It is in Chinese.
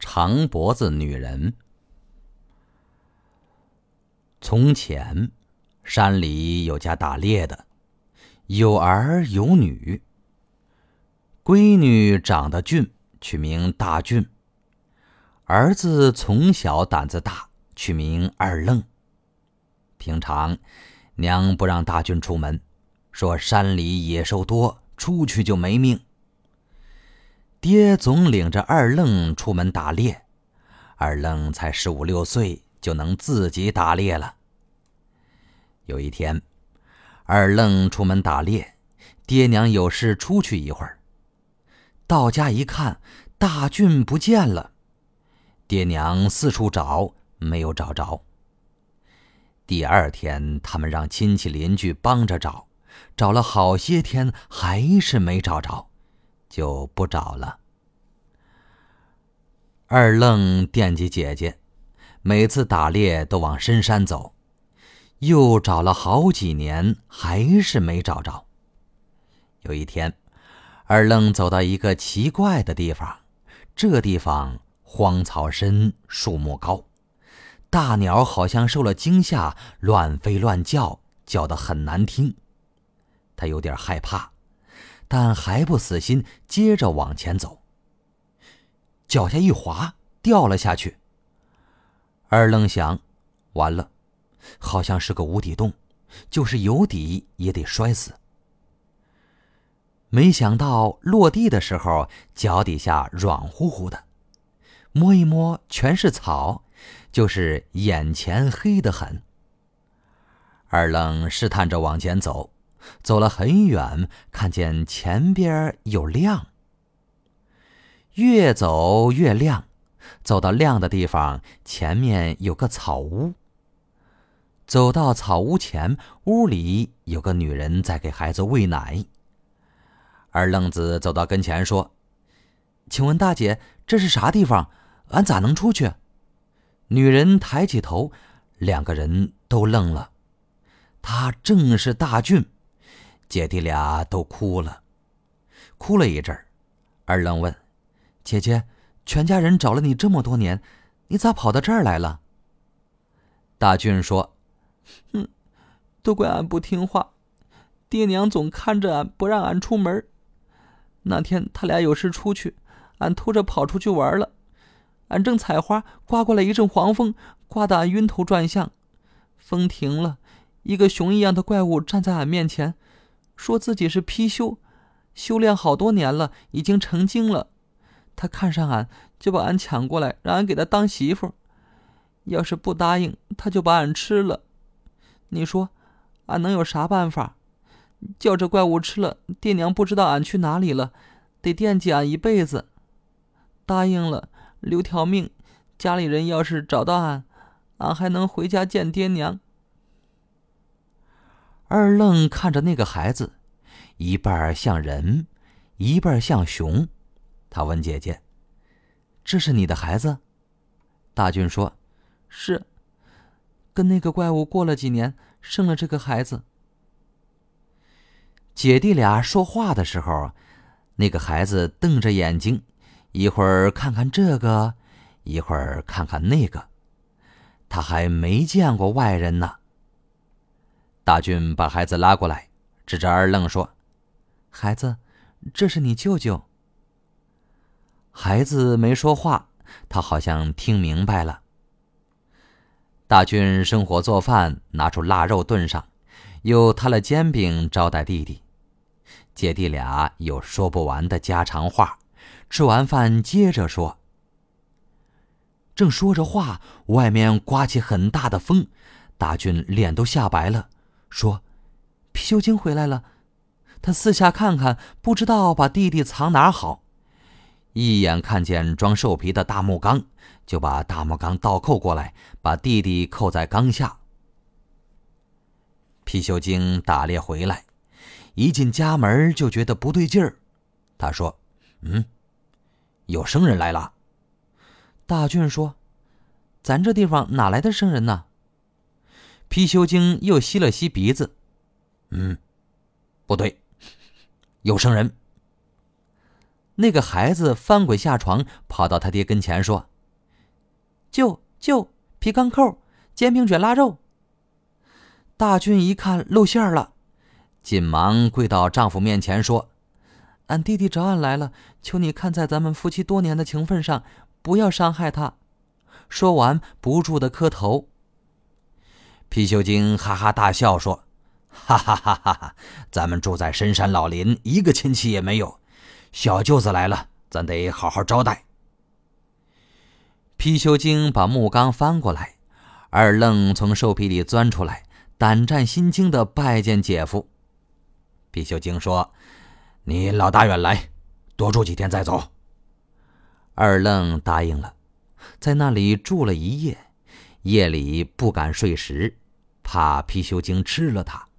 长脖子女人。从前，山里有家打猎的，有儿有女。闺女长得俊，取名大俊；儿子从小胆子大，取名二愣。平常，娘不让大俊出门，说山里野兽多，出去就没命。爹总领着二愣出门打猎，二愣才十五六岁，就能自己打猎了。有一天，二愣出门打猎，爹娘有事出去一会儿。到家一看，大俊不见了，爹娘四处找，没有找着。第二天，他们让亲戚邻居帮着找，找了好些天，还是没找着。就不找了。二愣惦记姐姐，每次打猎都往深山走，又找了好几年，还是没找着。有一天，二愣走到一个奇怪的地方，这地方荒草深，树木高，大鸟好像受了惊吓，乱飞乱叫，叫得很难听。他有点害怕。但还不死心，接着往前走。脚下一滑，掉了下去。二愣想，完了，好像是个无底洞，就是有底也得摔死。没想到落地的时候，脚底下软乎乎的，摸一摸全是草，就是眼前黑得很。二愣试探着往前走。走了很远，看见前边有亮。越走越亮，走到亮的地方，前面有个草屋。走到草屋前，屋里有个女人在给孩子喂奶。二愣子走到跟前说：“请问大姐，这是啥地方？俺咋能出去？”女人抬起头，两个人都愣了。他正是大俊。姐弟俩都哭了，哭了一阵儿。二愣问：“姐姐，全家人找了你这么多年，你咋跑到这儿来了？”大俊说：“哼，都怪俺不听话，爹娘总看着俺，不让俺出门。那天他俩有事出去，俺偷着跑出去玩了。俺正采花，刮过来一阵黄风，刮得俺晕头转向。风停了，一个熊一样的怪物站在俺面前。”说自己是貔貅，修炼好多年了，已经成精了。他看上俺，就把俺抢过来，让俺给他当媳妇。要是不答应，他就把俺吃了。你说，俺能有啥办法？叫这怪物吃了，爹娘不知道俺去哪里了，得惦记俺一辈子。答应了，留条命。家里人要是找到俺，俺还能回家见爹娘。二愣看着那个孩子，一半像人，一半像熊。他问姐姐：“这是你的孩子？”大俊说：“是。跟那个怪物过了几年，生了这个孩子。”姐弟俩说话的时候，那个孩子瞪着眼睛，一会儿看看这个，一会儿看看那个。他还没见过外人呢。大俊把孩子拉过来，指着二愣说：“孩子，这是你舅舅。”孩子没说话，他好像听明白了。大俊生火做饭，拿出腊肉炖上，又摊了煎饼招待弟弟。姐弟俩有说不完的家常话。吃完饭接着说。正说着话，外面刮起很大的风，大俊脸都吓白了。说：“貔貅精回来了。”他四下看看，不知道把弟弟藏哪好。一眼看见装兽皮的大木缸，就把大木缸倒扣过来，把弟弟扣在缸下。貔貅精打猎回来，一进家门就觉得不对劲儿。他说：“嗯，有生人来了。”大俊说：“咱这地方哪来的生人呢？”貔貅精又吸了吸鼻子，嗯，不对，有生人。那个孩子翻滚下床，跑到他爹跟前说：“舅舅，皮钢扣、煎饼卷腊肉。”大俊一看露馅了，紧忙跪到丈夫面前说：“俺弟弟找俺来了，求你看在咱们夫妻多年的情分上，不要伤害他。”说完，不住的磕头。貔貅精哈哈大笑说：“哈哈哈哈哈！咱们住在深山老林，一个亲戚也没有。小舅子来了，咱得好好招待。”貔貅精把木缸翻过来，二愣从兽皮里钻出来。胆战心惊的拜见姐夫。貔貅精说：“你老大远来，多住几天再走。”二愣答应了，在那里住了一夜，夜里不敢睡时，怕貔貅精吃了它。